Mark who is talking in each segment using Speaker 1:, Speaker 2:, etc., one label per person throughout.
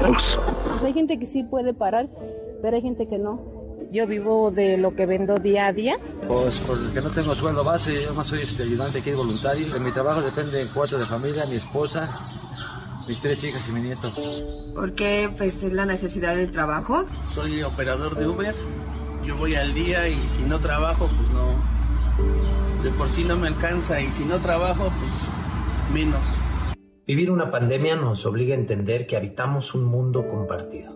Speaker 1: Pues hay gente que sí puede parar, pero hay gente que no.
Speaker 2: Yo vivo de lo que vendo día a día.
Speaker 3: Pues porque no tengo sueldo base, yo más soy este, ayudante aquí voluntario. De mi trabajo dependen cuatro de familia, mi esposa, mis tres hijas y mi nieto.
Speaker 4: ¿Por qué pues, es la necesidad del trabajo?
Speaker 5: Soy operador de Uber. Yo voy al día y si no trabajo, pues no. De por sí no me alcanza y si no trabajo, pues menos.
Speaker 6: Vivir una pandemia nos obliga a entender que habitamos un mundo compartido.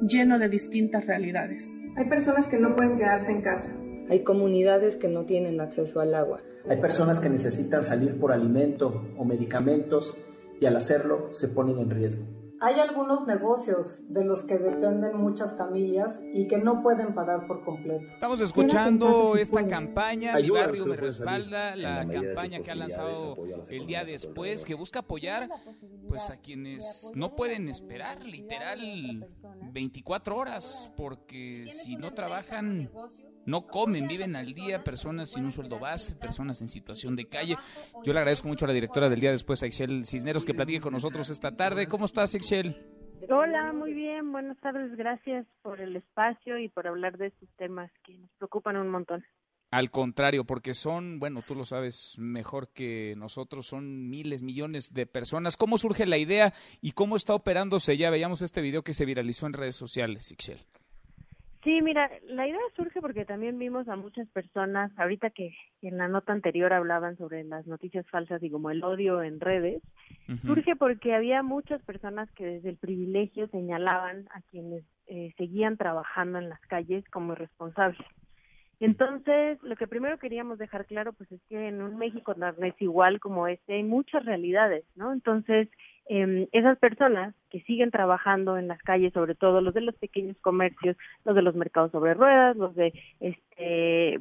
Speaker 7: Lleno de distintas realidades.
Speaker 8: Hay personas que no pueden quedarse en casa.
Speaker 9: Hay comunidades que no tienen acceso al agua.
Speaker 10: Hay personas que necesitan salir por alimento o medicamentos y al hacerlo se ponen en riesgo.
Speaker 11: Hay algunos negocios de los que dependen muchas familias y que no pueden parar por completo.
Speaker 12: Estamos escuchando esta campaña, Mi Barrio Me Respalda, la campaña que ha lanzado el día después, que busca apoyar pues a quienes no pueden esperar literal 24 horas, porque si no trabajan no comen, viven al día, personas sin un sueldo base, personas en situación de calle. Yo le agradezco mucho a la directora del día después, a Excel Cisneros, que platique con nosotros esta tarde. ¿Cómo estás, Excel?
Speaker 13: Hola, muy bien, buenas tardes, gracias por el espacio y por hablar de estos temas que nos preocupan un montón.
Speaker 12: Al contrario, porque son, bueno, tú lo sabes mejor que nosotros, son miles, millones de personas. ¿Cómo surge la idea y cómo está operándose? Ya veíamos este video que se viralizó en redes sociales, Excel.
Speaker 13: Sí, mira, la idea surge porque también vimos a muchas personas, ahorita que en la nota anterior hablaban sobre las noticias falsas y como el odio en redes, surge porque había muchas personas que desde el privilegio señalaban a quienes eh, seguían trabajando en las calles como irresponsables. Entonces, lo que primero queríamos dejar claro, pues es que en un México no es igual como este, hay muchas realidades, ¿no? Entonces, eh, esas personas que siguen trabajando en las calles, sobre todo los de los pequeños comercios, los de los mercados sobre ruedas, los de, este, eh,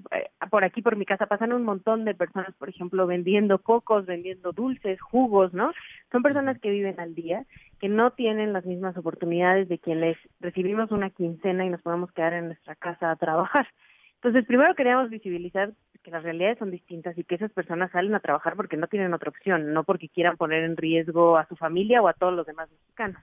Speaker 13: por aquí por mi casa pasan un montón de personas, por ejemplo, vendiendo cocos, vendiendo dulces, jugos, ¿no? Son personas que viven al día, que no tienen las mismas oportunidades de quienes recibimos una quincena y nos podemos quedar en nuestra casa a trabajar. Entonces, primero queríamos visibilizar que las realidades son distintas y que esas personas salen a trabajar porque no tienen otra opción, no porque quieran poner en riesgo a su familia o a todos los demás mexicanos.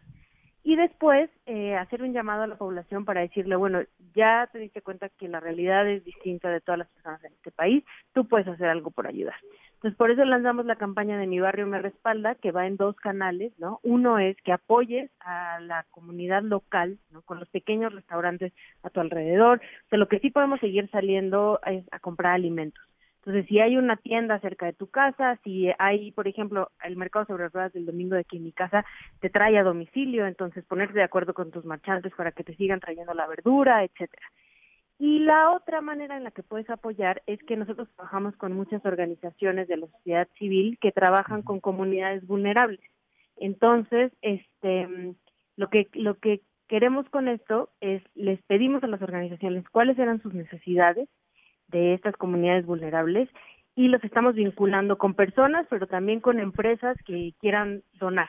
Speaker 13: Y después eh, hacer un llamado a la población para decirle, bueno, ya te diste cuenta que la realidad es distinta de todas las personas en este país, tú puedes hacer algo por ayudar. Entonces, por eso lanzamos la campaña de Mi Barrio Me Respalda, que va en dos canales, ¿no? Uno es que apoyes a la comunidad local, ¿no? Con los pequeños restaurantes a tu alrededor. O lo que sí podemos seguir saliendo es a comprar alimentos. Entonces, si hay una tienda cerca de tu casa, si hay, por ejemplo, el mercado sobre ruedas del domingo de aquí en mi casa, te trae a domicilio, entonces ponerte de acuerdo con tus marchantes para que te sigan trayendo la verdura, etcétera. Y la otra manera en la que puedes apoyar es que nosotros trabajamos con muchas organizaciones de la sociedad civil que trabajan con comunidades vulnerables. Entonces, este, lo que lo que queremos con esto es les pedimos a las organizaciones cuáles eran sus necesidades de estas comunidades vulnerables y los estamos vinculando con personas, pero también con empresas que quieran donar.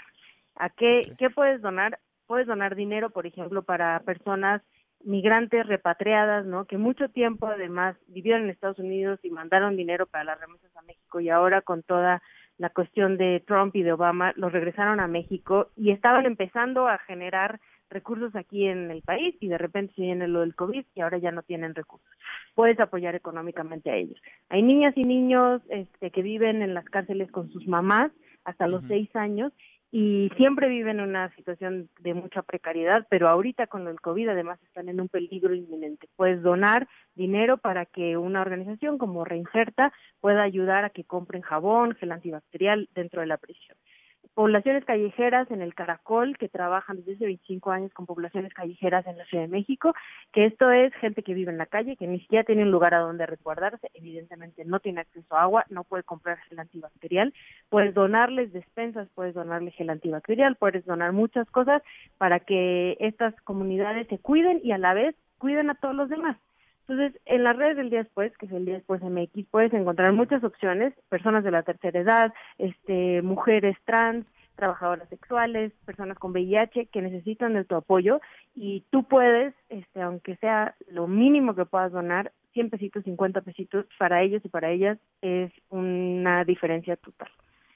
Speaker 13: ¿A qué, qué puedes donar? Puedes donar dinero, por ejemplo, para personas migrantes repatriadas, ¿no? Que mucho tiempo además vivieron en Estados Unidos y mandaron dinero para las remesas a México y ahora con toda la cuestión de Trump y de Obama los regresaron a México y estaban empezando a generar recursos aquí en el país y de repente se viene lo del COVID y ahora ya no tienen recursos. Puedes apoyar económicamente a ellos. Hay niñas y niños este, que viven en las cárceles con sus mamás hasta los seis años y siempre viven en una situación de mucha precariedad, pero ahorita con el COVID además están en un peligro inminente. Puedes donar dinero para que una organización como Reinserta pueda ayudar a que compren jabón, gel antibacterial dentro de la prisión poblaciones callejeras en el Caracol que trabajan desde hace 25 años con poblaciones callejeras en la Ciudad de México, que esto es gente que vive en la calle, que ni siquiera tiene un lugar a donde resguardarse, evidentemente no tiene acceso a agua, no puede comprar gel antibacterial, puedes donarles despensas, puedes donarles gel antibacterial, puedes donar muchas cosas para que estas comunidades se cuiden y a la vez cuiden a todos los demás. Entonces, en las redes del día después, que es el día después MX, puedes encontrar muchas opciones, personas de la tercera edad, este, mujeres trans, trabajadoras sexuales, personas con VIH que necesitan de tu apoyo y tú puedes, este, aunque sea lo mínimo que puedas donar, 100 pesitos, 50 pesitos, para ellos y para ellas es una diferencia total.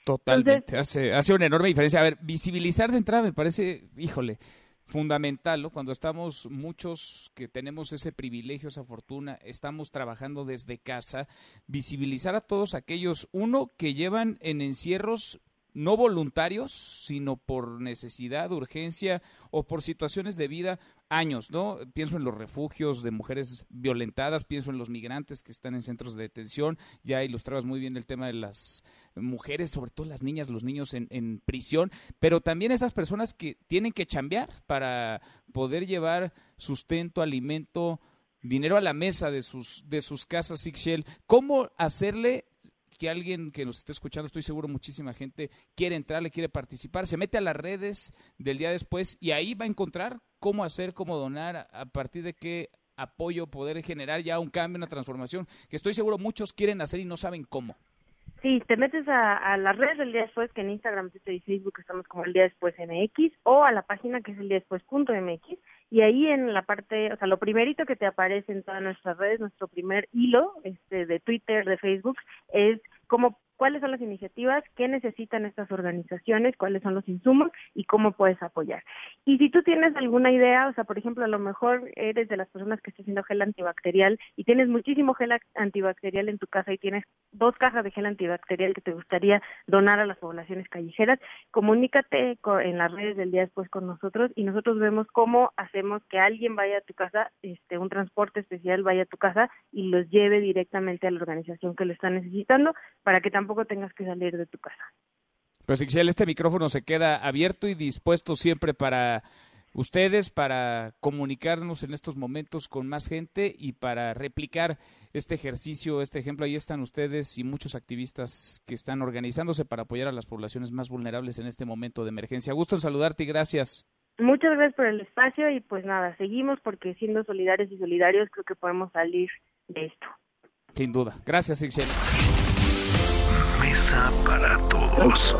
Speaker 12: Totalmente, hace, hace una enorme diferencia. A ver, visibilizar de entrada me parece, híjole, fundamental. Cuando estamos muchos que tenemos ese privilegio, esa fortuna, estamos trabajando desde casa, visibilizar a todos aquellos, uno, que llevan en encierros no voluntarios, sino por necesidad, urgencia o por situaciones de vida, años, ¿no? Pienso en los refugios de mujeres violentadas, pienso en los migrantes que están en centros de detención, ya ilustrabas muy bien el tema de las mujeres, sobre todo las niñas, los niños en, prisión, pero también esas personas que tienen que chambear para poder llevar sustento, alimento, dinero a la mesa de sus, de sus casas. ¿Cómo hacerle que alguien que nos esté escuchando, estoy seguro muchísima gente quiere entrar, le quiere participar, se mete a las redes del día después y ahí va a encontrar cómo hacer, cómo donar, a partir de qué apoyo poder generar ya un cambio, una transformación, que estoy seguro muchos quieren hacer y no saben cómo.
Speaker 13: Sí, te metes a, las redes del día después, que en Instagram, Twitter y Facebook estamos como el día después MX, o a la página que es el día después punto MX, y ahí en la parte, o sea, lo primerito que te aparece en todas nuestras redes, nuestro primer hilo este, de Twitter, de Facebook, es cómo cuáles son las iniciativas, qué necesitan estas organizaciones, cuáles son los insumos y cómo puedes apoyar. Y si tú tienes alguna idea, o sea, por ejemplo, a lo mejor eres de las personas que está haciendo gel antibacterial y tienes muchísimo gel antibacterial en tu casa y tienes dos cajas de gel antibacterial que te gustaría donar a las poblaciones callejeras, comunícate en las redes del día después con nosotros y nosotros vemos cómo hacemos que alguien vaya a tu casa, este, un transporte especial vaya a tu casa y los lleve directamente a la organización que lo está necesitando para que también tampoco tengas que salir de tu casa.
Speaker 12: Pues Ixel, este micrófono se queda abierto y dispuesto siempre para ustedes, para comunicarnos en estos momentos con más gente y para replicar este ejercicio, este ejemplo. Ahí están ustedes y muchos activistas que están organizándose para apoyar a las poblaciones más vulnerables en este momento de emergencia. Gusto en saludarte y gracias.
Speaker 13: Muchas gracias por el espacio y pues nada, seguimos porque siendo solidarios y solidarios creo que podemos salir de esto.
Speaker 12: Sin duda. Gracias,
Speaker 14: Para todos.